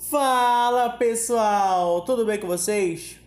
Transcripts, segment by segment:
Fala pessoal, tudo bem com vocês?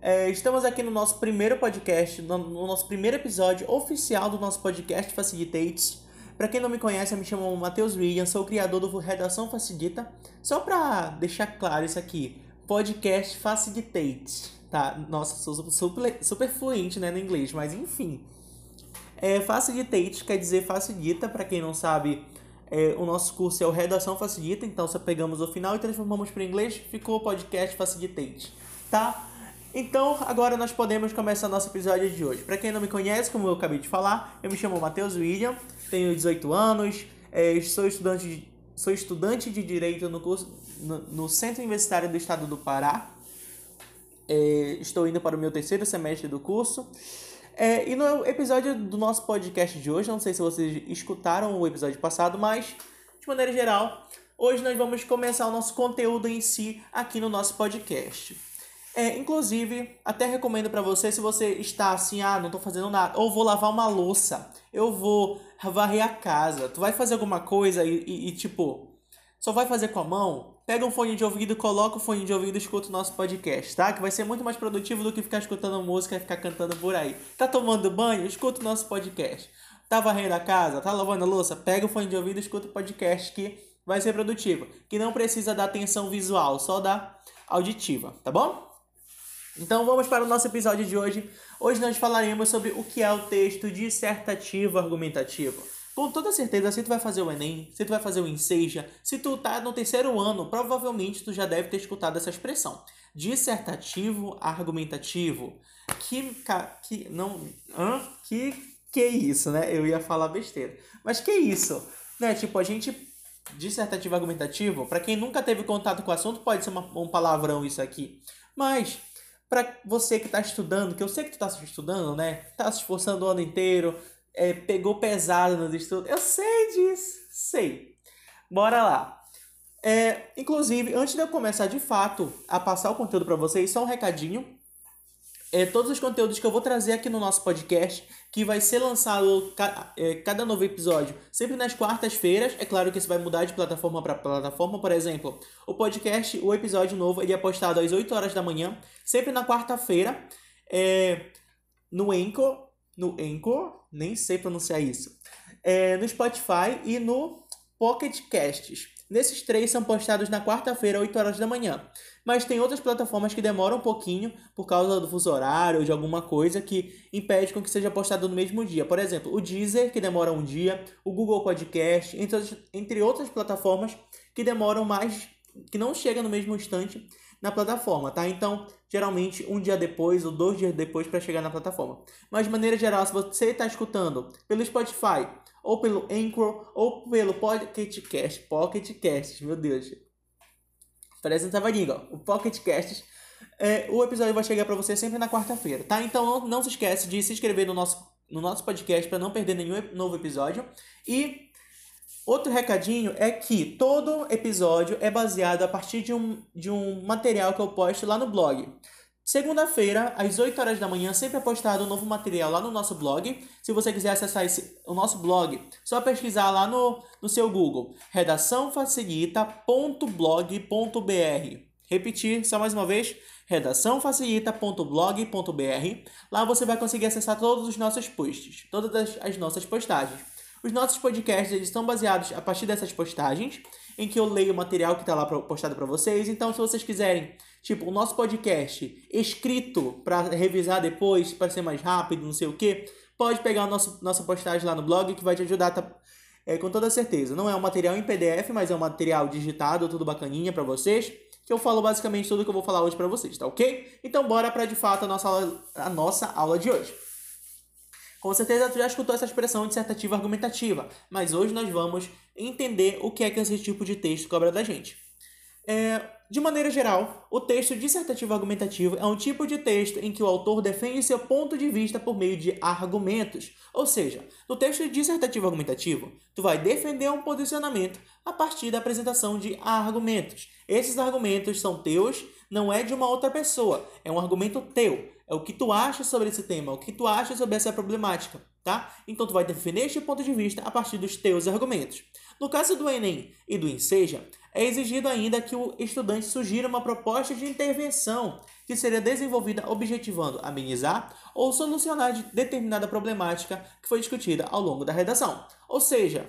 É, estamos aqui no nosso primeiro podcast, no, no nosso primeiro episódio oficial do nosso podcast Facilitates. Para quem não me conhece, eu me chamo Matheus William, sou o criador do Redação Facilita. Só para deixar claro isso aqui, podcast Facilitates, tá? Nossa, sou super, super fluente né, no inglês, mas enfim. É, facilitate quer dizer facilita, para quem não sabe, é, o nosso curso é o Redação Facilita, então só pegamos o final e transformamos para inglês, ficou o podcast Facilitate, tá? Então, agora nós podemos começar nosso episódio de hoje. Para quem não me conhece, como eu acabei de falar, eu me chamo Matheus William, tenho 18 anos, é, sou, estudante de, sou estudante de Direito no, curso, no, no Centro Universitário do Estado do Pará. É, estou indo para o meu terceiro semestre do curso. É, e no episódio do nosso podcast de hoje, não sei se vocês escutaram o episódio passado, mas de maneira geral, hoje nós vamos começar o nosso conteúdo em si aqui no nosso podcast. É, inclusive, até recomendo para você, se você está assim, ah, não tô fazendo nada, ou vou lavar uma louça, eu vou varrer a casa, tu vai fazer alguma coisa e, e, e tipo, só vai fazer com a mão, pega um fone de ouvido, coloca o fone de ouvido e escuta o nosso podcast, tá? Que vai ser muito mais produtivo do que ficar escutando música e ficar cantando por aí. Tá tomando banho? Escuta o nosso podcast. Tá varrendo a casa? Tá lavando a louça? Pega o fone de ouvido e escuta o podcast que vai ser produtivo. Que não precisa da atenção visual, só da auditiva, tá bom? Então vamos para o nosso episódio de hoje. Hoje nós falaremos sobre o que é o texto dissertativo argumentativo. Com toda certeza, se tu vai fazer o Enem, se tu vai fazer o Enseja, se tu tá no terceiro ano, provavelmente tu já deve ter escutado essa expressão. Dissertativo argumentativo. Que, que, não, hã? Que, que isso, né? Eu ia falar besteira. Mas que isso? Né? Tipo, a gente dissertativo argumentativo, para quem nunca teve contato com o assunto, pode ser uma, um palavrão isso aqui. Mas para você que está estudando, que eu sei que tu está estudando, né? Tá se esforçando o ano inteiro, é, pegou pesado nos estudos. Eu sei disso, sei. Bora lá. É, inclusive, antes de eu começar de fato a passar o conteúdo para vocês, só um recadinho é, todos os conteúdos que eu vou trazer aqui no nosso podcast, que vai ser lançado é, cada novo episódio, sempre nas quartas-feiras. É claro que isso vai mudar de plataforma para plataforma. Por exemplo, o podcast, o episódio novo, ele é postado às 8 horas da manhã, sempre na quarta-feira, é, no Anchor, no Anchor, nem sei pronunciar isso, é, no Spotify e no Pocket Casts. Nesses três são postados na quarta-feira, 8 horas da manhã. Mas tem outras plataformas que demoram um pouquinho por causa do fuso horário ou de alguma coisa que impede com que seja postado no mesmo dia. Por exemplo, o Deezer, que demora um dia, o Google Podcast, entre, entre outras plataformas que demoram mais, que não chegam no mesmo instante na plataforma, tá? Então, geralmente um dia depois ou dois dias depois para chegar na plataforma. Mas de maneira geral, se você está escutando pelo Spotify, ou pelo Anchor, ou pelo Pocket Cast, Pocket Cast, meu Deus, Parece um língua. O Pocket Casts. É, o episódio vai chegar para você sempre na quarta-feira, tá? Então não, não se esquece de se inscrever no nosso, no nosso podcast para não perder nenhum novo episódio. E outro recadinho é que todo episódio é baseado a partir de um, de um material que eu posto lá no blog. Segunda-feira, às 8 horas da manhã, sempre é postado um novo material lá no nosso blog. Se você quiser acessar esse, o nosso blog, só pesquisar lá no, no seu Google, redaçãofacilita.blog.br. Repetir só mais uma vez, redaçãofacilita.blog.br. Lá você vai conseguir acessar todos os nossos posts, todas as, as nossas postagens. Os nossos podcasts eles estão baseados a partir dessas postagens, em que eu leio o material que está lá postado para vocês. Então, se vocês quiserem Tipo, o nosso podcast escrito para revisar depois, para ser mais rápido, não sei o que, pode pegar a nossa, nossa postagem lá no blog que vai te ajudar tá, é, com toda certeza. Não é um material em PDF, mas é um material digitado, tudo bacaninha para vocês. Que eu falo basicamente tudo que eu vou falar hoje para vocês, tá ok? Então bora para de fato a nossa, aula, a nossa aula de hoje. Com certeza tu já escutou essa expressão dissertativa argumentativa, mas hoje nós vamos entender o que é que esse tipo de texto cobra da gente. É, de maneira geral, o texto dissertativo argumentativo é um tipo de texto em que o autor defende seu ponto de vista por meio de argumentos. Ou seja, no texto dissertativo argumentativo, tu vai defender um posicionamento a partir da apresentação de argumentos. Esses argumentos são teus, não é de uma outra pessoa, é um argumento teu. É o que tu acha sobre esse tema, o que tu acha sobre essa problemática, tá? Então tu vai defender este ponto de vista a partir dos teus argumentos. No caso do Enem e do Enseja, É exigido ainda que o estudante sugira uma proposta de intervenção que seria desenvolvida objetivando amenizar ou solucionar determinada problemática que foi discutida ao longo da redação. Ou seja,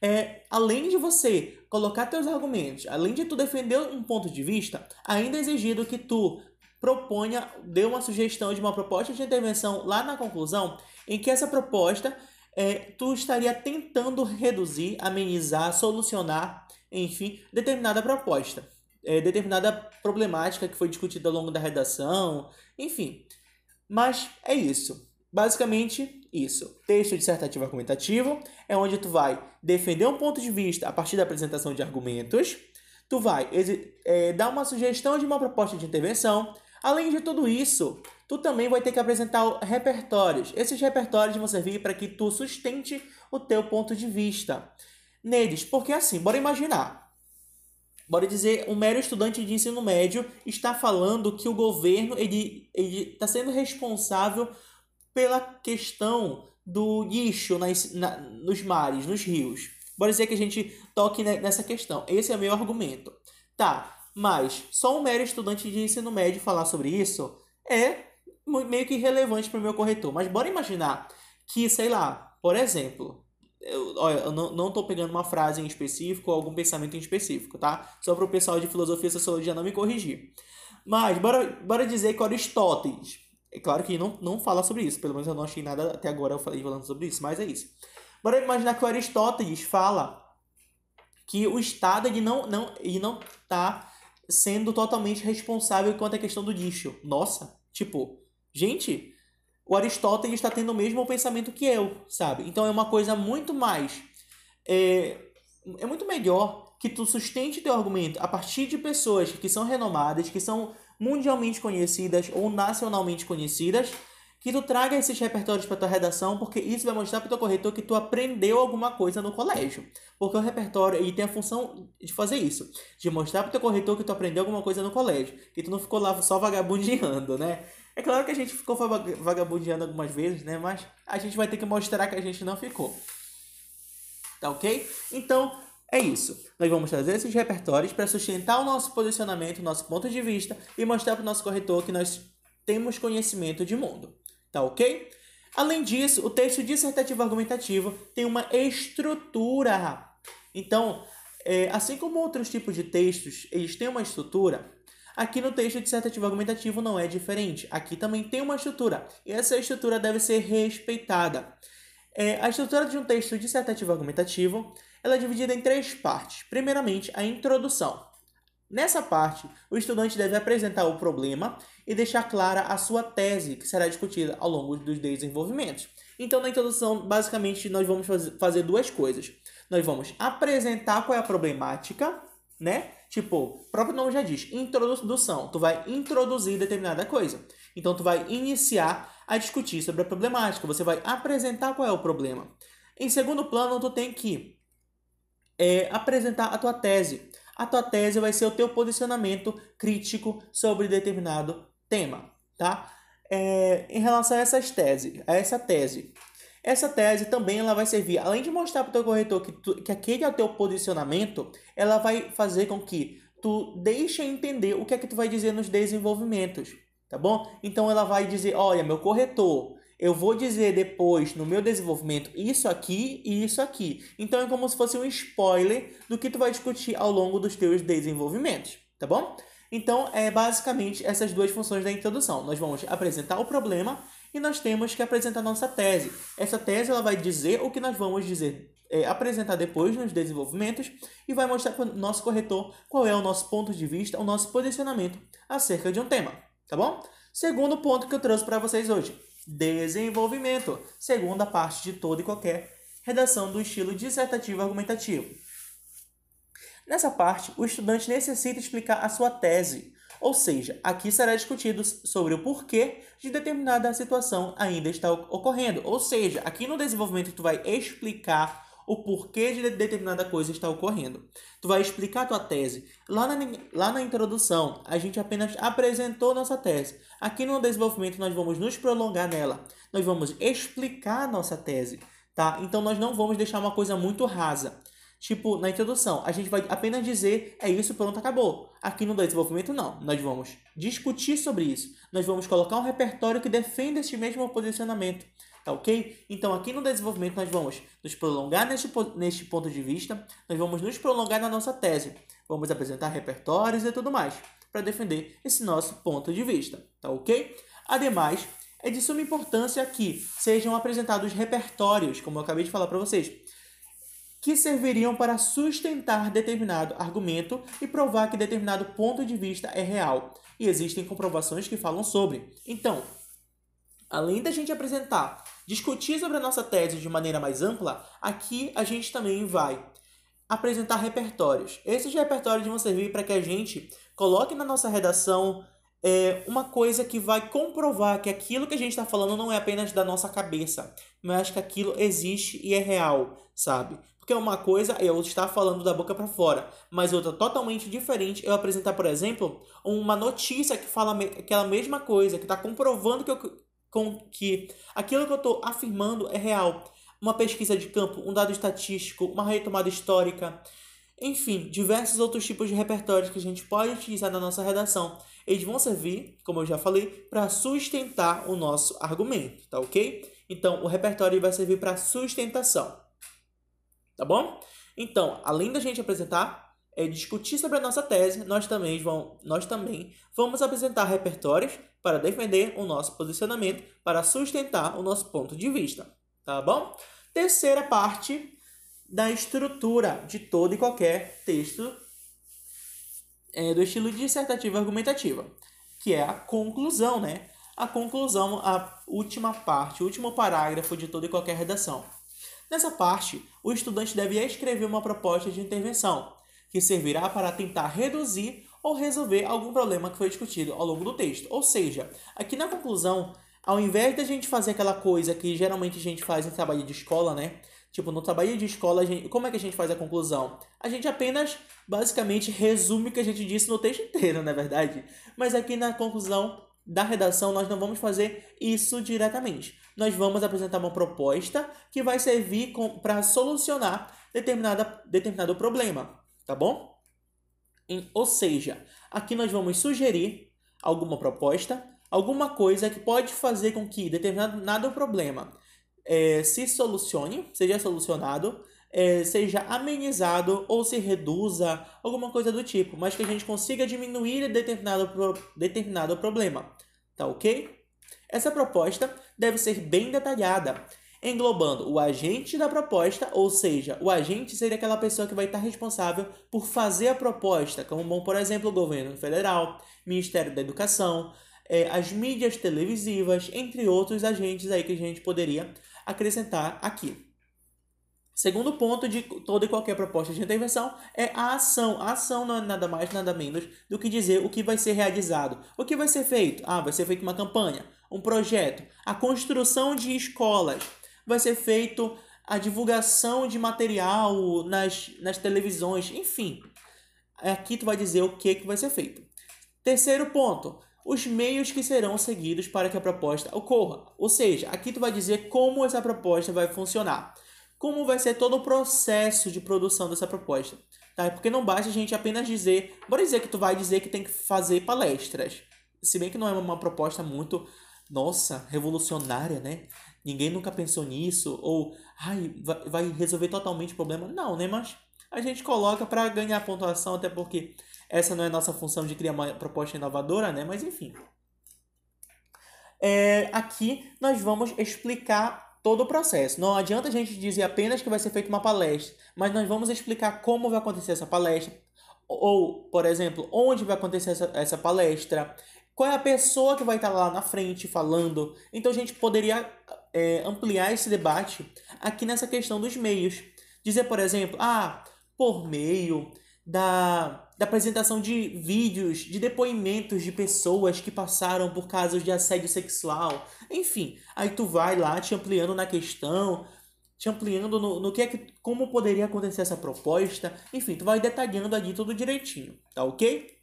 é, além de você colocar teus argumentos, além de tu defender um ponto de vista, ainda é exigido que tu proponha, dê uma sugestão de uma proposta de intervenção lá na conclusão, em que essa proposta é, tu estaria tentando reduzir, amenizar, solucionar, enfim, determinada proposta, é, determinada problemática que foi discutida ao longo da redação, enfim. Mas é isso. Basicamente, isso. Texto dissertativo argumentativo é onde tu vai defender um ponto de vista a partir da apresentação de argumentos, tu vai é, dar uma sugestão de uma proposta de intervenção. Além de tudo isso, tu também vai ter que apresentar repertórios. Esses repertórios vão servir para que tu sustente o teu ponto de vista neles. Porque assim, bora imaginar. Bora dizer, um mero estudante de ensino médio está falando que o governo ele está sendo responsável pela questão do lixo nas, na, nos mares, nos rios. Bora dizer que a gente toque nessa questão. Esse é o meu argumento. Tá, mas só um mero estudante de ensino médio falar sobre isso é meio que irrelevante para o meu corretor. Mas bora imaginar que, sei lá, por exemplo, eu, olha, eu não, tô pegando uma frase em específico ou algum pensamento em específico, tá? Só para o pessoal de filosofia e sociologia não me corrigir. Mas bora, bora dizer que Aristóteles, é claro que não, não fala sobre isso, pelo menos eu não achei nada até agora eu falei falando sobre isso, mas é isso. Bora imaginar que Aristóteles fala que o Estado ele não, não, ele não tá sendo totalmente responsável quanto à questão do lixo. Nossa, tipo, gente, o Aristóteles está tendo o mesmo pensamento que eu, sabe? Então é uma coisa muito mais. É, é muito melhor que tu sustente teu argumento a partir de pessoas que são renomadas, que são mundialmente conhecidas ou nacionalmente conhecidas, que tu traga esses repertórios para tua redação, porque isso vai mostrar para teu corretor que tu aprendeu alguma coisa no colégio. Porque o repertório ele tem a função de fazer isso, de mostrar para teu corretor que tu aprendeu alguma coisa no colégio, que tu não ficou lá só vagabundeando, né? É claro que a gente ficou vagabundeando algumas vezes, né? Mas a gente vai ter que mostrar que a gente não ficou. Tá ok? Então, é isso. Nós vamos trazer esses repertórios para sustentar o nosso posicionamento, o nosso ponto de vista e mostrar para o nosso corretor que nós temos conhecimento de mundo. Tá ok? Além disso, o texto dissertativo argumentativo tem uma estrutura. Então, é, assim como outros tipos de textos, eles têm uma estrutura, aqui no texto dissertativo argumentativo não é diferente. Aqui também tem uma estrutura, e essa estrutura deve ser respeitada. É, a estrutura de um texto dissertativo argumentativo ela é dividida em três partes. Primeiramente, a introdução. Nessa parte, o estudante deve apresentar o problema e deixar clara a sua tese, que será discutida ao longo dos desenvolvimentos. Então, na introdução, basicamente, nós vamos fazer duas coisas. Nós vamos apresentar qual é a problemática, né? Tipo, o próprio nome já diz, introdução. Tu vai introduzir determinada coisa. Então, tu vai iniciar a discutir sobre a problemática. Você vai apresentar qual é o problema. Em segundo plano, tu tem que é, apresentar a tua tese a tua tese vai ser o teu posicionamento crítico sobre determinado tema, tá? É, em relação a essas teses, a essa tese, essa tese também ela vai servir, além de mostrar para o teu corretor que, tu, que aquele é o teu posicionamento, ela vai fazer com que tu deixe entender o que é que tu vai dizer nos desenvolvimentos, tá bom? Então ela vai dizer, olha, meu corretor, eu vou dizer depois no meu desenvolvimento isso aqui e isso aqui. Então é como se fosse um spoiler do que tu vai discutir ao longo dos teus desenvolvimentos, tá bom? Então é basicamente essas duas funções da introdução. Nós vamos apresentar o problema e nós temos que apresentar nossa tese. Essa tese ela vai dizer o que nós vamos dizer, é, apresentar depois nos desenvolvimentos e vai mostrar para o nosso corretor qual é o nosso ponto de vista, o nosso posicionamento acerca de um tema, tá bom? Segundo ponto que eu trouxe para vocês hoje desenvolvimento, segunda parte de toda e qualquer redação do estilo dissertativo argumentativo. Nessa parte, o estudante necessita explicar a sua tese, ou seja, aqui será discutido sobre o porquê de determinada situação ainda está ocorrendo. Ou seja, aqui no desenvolvimento tu vai explicar o porquê de determinada coisa está ocorrendo. Tu vai explicar a tua tese. Lá na, lá na introdução, a gente apenas apresentou nossa tese. Aqui no desenvolvimento, nós vamos nos prolongar nela. Nós vamos explicar a nossa tese, tá? Então, nós não vamos deixar uma coisa muito rasa. Tipo, na introdução, a gente vai apenas dizer é isso, pronto, acabou. Aqui no desenvolvimento, não. Nós vamos discutir sobre isso. Nós vamos colocar um repertório que defenda esse mesmo posicionamento. Tá ok? Então, aqui no desenvolvimento, nós vamos nos prolongar neste, neste ponto de vista, nós vamos nos prolongar na nossa tese. Vamos apresentar repertórios e tudo mais para defender esse nosso ponto de vista. Tá ok? Ademais, é de suma importância que sejam apresentados repertórios, como eu acabei de falar para vocês que serviriam para sustentar determinado argumento e provar que determinado ponto de vista é real. E existem comprovações que falam sobre. Então, além da gente apresentar, discutir sobre a nossa tese de maneira mais ampla, aqui a gente também vai apresentar repertórios. Esses repertórios vão servir para que a gente coloque na nossa redação é, uma coisa que vai comprovar que aquilo que a gente está falando não é apenas da nossa cabeça, mas que aquilo existe e é real, sabe? Porque uma coisa é eu estar falando da boca para fora, mas outra totalmente diferente eu apresentar, por exemplo, uma notícia que fala aquela mesma coisa, que está comprovando que, eu, com, que aquilo que eu estou afirmando é real. Uma pesquisa de campo, um dado estatístico, uma retomada histórica, enfim, diversos outros tipos de repertórios que a gente pode utilizar na nossa redação. Eles vão servir, como eu já falei, para sustentar o nosso argumento, tá ok? Então, o repertório vai servir para sustentação tá bom? Então, além da gente apresentar, é, discutir sobre a nossa tese, nós também, vamos, nós também vamos apresentar repertórios para defender o nosso posicionamento, para sustentar o nosso ponto de vista, tá bom? Terceira parte da estrutura de todo e qualquer texto é, do estilo dissertativa argumentativa, que é a conclusão, né? A conclusão, a última parte, o último parágrafo de toda e qualquer redação. Nessa parte, o estudante deve escrever uma proposta de intervenção, que servirá para tentar reduzir ou resolver algum problema que foi discutido ao longo do texto. Ou seja, aqui na conclusão, ao invés da gente fazer aquela coisa que geralmente a gente faz em trabalho de escola, né? Tipo, no trabalho de escola, gente, como é que a gente faz a conclusão? A gente apenas, basicamente, resume o que a gente disse no texto inteiro, não é verdade? Mas aqui na conclusão da redação, nós não vamos fazer isso diretamente nós vamos apresentar uma proposta que vai servir para solucionar determinada, determinado problema, tá bom? Em, ou seja, aqui nós vamos sugerir alguma proposta, alguma coisa que pode fazer com que determinado problema é, se solucione, seja solucionado, é, seja amenizado ou se reduza, alguma coisa do tipo, mas que a gente consiga diminuir determinado, determinado problema, tá ok? Essa proposta deve ser bem detalhada, englobando o agente da proposta, ou seja, o agente seria aquela pessoa que vai estar responsável por fazer a proposta, como, por exemplo, o governo federal, Ministério da Educação, é, as mídias televisivas, entre outros agentes aí que a gente poderia acrescentar aqui. Segundo ponto de toda e qualquer proposta de intervenção é a ação. A ação não é nada mais, nada menos do que dizer o que vai ser realizado. O que vai ser feito? Ah, vai ser feita uma campanha um projeto, a construção de escolas, vai ser feito a divulgação de material nas, nas televisões, enfim. Aqui tu vai dizer o que, que vai ser feito. Terceiro ponto, os meios que serão seguidos para que a proposta ocorra. Ou seja, aqui tu vai dizer como essa proposta vai funcionar. Como vai ser todo o processo de produção dessa proposta. Tá? Porque não basta a gente apenas dizer, bora dizer que tu vai dizer que tem que fazer palestras. Se bem que não é uma proposta muito nossa, revolucionária, né? Ninguém nunca pensou nisso, ou ai, vai resolver totalmente o problema. Não, né? Mas a gente coloca para ganhar pontuação, até porque essa não é nossa função de criar uma proposta inovadora, né? Mas enfim. É, aqui nós vamos explicar todo o processo. Não adianta a gente dizer apenas que vai ser feita uma palestra, mas nós vamos explicar como vai acontecer essa palestra, ou, por exemplo, onde vai acontecer essa, essa palestra, qual é a pessoa que vai estar lá na frente falando. Então a gente poderia é, ampliar esse debate aqui nessa questão dos meios. Dizer, por exemplo, ah, por meio da, da apresentação de vídeos, de depoimentos de pessoas que passaram por casos de assédio sexual. Enfim, aí tu vai lá te ampliando na questão, te ampliando no, no que é que, como poderia acontecer essa proposta. Enfim, tu vai detalhando ali tudo direitinho, tá ok?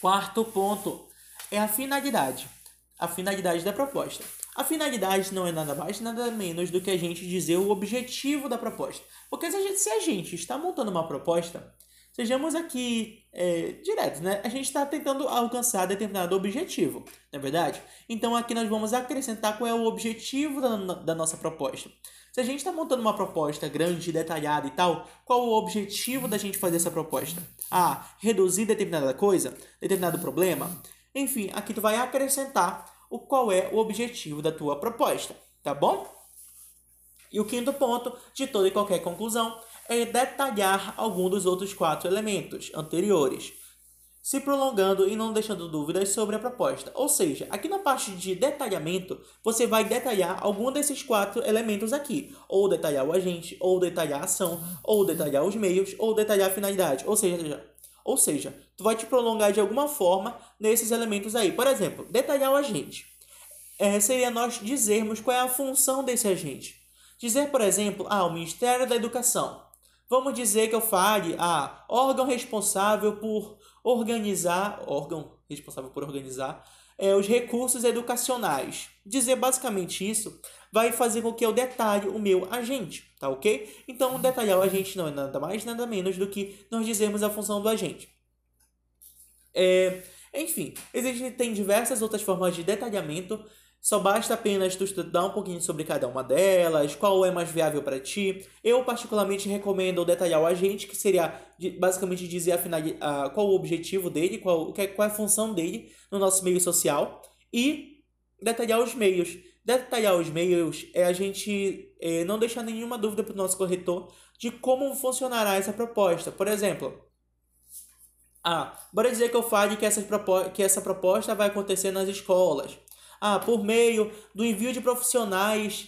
Quarto ponto, é a finalidade. A finalidade da proposta. A finalidade não é nada mais, nada menos do que a gente dizer o objetivo da proposta. Porque se a gente, se a gente está montando uma proposta, sejamos aqui é, diretos, né? A gente está tentando alcançar determinado objetivo, não é verdade? Então aqui nós vamos acrescentar qual é o objetivo da, da nossa proposta. Se a gente está montando uma proposta grande, detalhada e tal, qual o objetivo da gente fazer essa proposta? Ah, reduzir determinada coisa, determinado problema? Enfim, aqui tu vai acrescentar o qual é o objetivo da tua proposta, tá bom? E o quinto ponto de toda e qualquer conclusão é detalhar algum dos outros quatro elementos anteriores, se prolongando e não deixando dúvidas sobre a proposta. Ou seja, aqui na parte de detalhamento, você vai detalhar algum desses quatro elementos aqui, ou detalhar o agente, ou detalhar a ação, ou detalhar os meios, ou detalhar a finalidade. Ou seja, ou seja, tu vai te prolongar de alguma forma nesses elementos aí. Por exemplo, detalhar o agente. É, seria nós dizermos qual é a função desse agente. Dizer, por exemplo, ah, o Ministério da Educação. Vamos dizer que eu fale, ah, órgão responsável por organizar, órgão responsável por organizar é, os recursos educacionais. Dizer basicamente isso vai fazer com que eu detalhe o meu agente, tá ok? Então, detalhar o agente não é nada mais, nada menos do que nós dizermos a função do agente. É, enfim, existem diversas outras formas de detalhamento, só basta apenas tu estudar um pouquinho sobre cada uma delas, qual é mais viável para ti. Eu particularmente recomendo detalhar o agente, que seria basicamente dizer a final, a, qual o objetivo dele, qual, qual é a função dele no nosso meio social, e detalhar os meios Detalhar os meios é a gente é, não deixar nenhuma dúvida para o nosso corretor de como funcionará essa proposta. Por exemplo, ah, bora dizer que eu fale que essa, que essa proposta vai acontecer nas escolas. Ah, por meio do envio de profissionais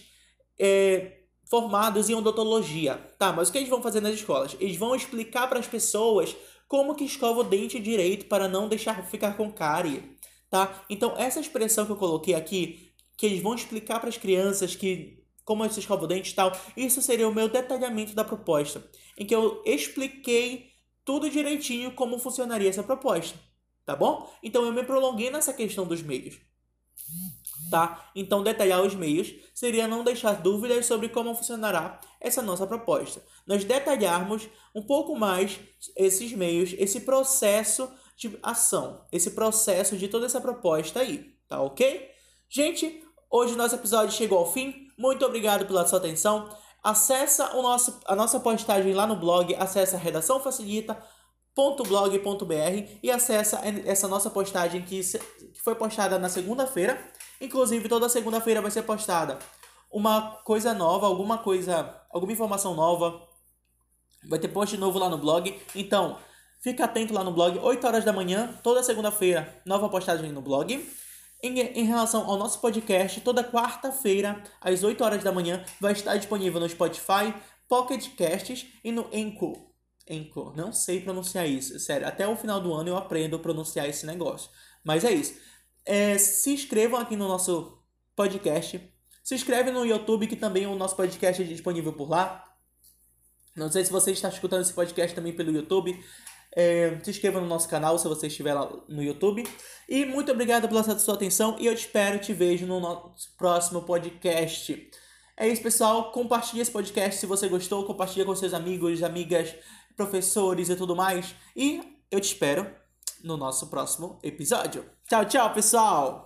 é, formados em odontologia. Tá, mas o que eles vão fazer nas escolas? Eles vão explicar para as pessoas como que escova o dente direito para não deixar ficar com cárie. Tá? Então, essa expressão que eu coloquei aqui que eles vão explicar para as crianças que como se escova o dente e tal. Isso seria o meu detalhamento da proposta, em que eu expliquei tudo direitinho como funcionaria essa proposta, tá bom? Então eu me prolonguei nessa questão dos meios. Tá? Então detalhar os meios seria não deixar dúvidas sobre como funcionará essa nossa proposta. Nós detalharmos um pouco mais esses meios, esse processo de ação, esse processo de toda essa proposta aí, tá OK? Gente, Hoje o nosso episódio chegou ao fim. Muito obrigado pela sua atenção. Acessa o nosso, a nossa postagem lá no blog, acessa redaçãofacilita.blog.br e acessa essa nossa postagem que, que foi postada na segunda-feira. Inclusive, toda segunda-feira vai ser postada uma coisa nova, alguma coisa, alguma informação nova. Vai ter post novo lá no blog. Então, fica atento lá no blog, 8 horas da manhã, toda segunda-feira, nova postagem no blog. Em, em relação ao nosso podcast, toda quarta-feira, às 8 horas da manhã, vai estar disponível no Spotify, Pocket Casts e no Anchor. Anchor, não sei pronunciar isso, sério. Até o final do ano eu aprendo a pronunciar esse negócio. Mas é isso. É, se inscrevam aqui no nosso podcast. Se inscreve no YouTube, que também o nosso podcast é disponível por lá. Não sei se você está escutando esse podcast também pelo YouTube. É, se inscreva no nosso canal se você estiver lá no YouTube. E muito obrigado pela sua atenção e eu espero te vejo no nosso próximo podcast. É isso, pessoal. Compartilhe esse podcast se você gostou. Compartilhe com seus amigos, amigas, professores e tudo mais. E eu te espero no nosso próximo episódio. Tchau, tchau, pessoal!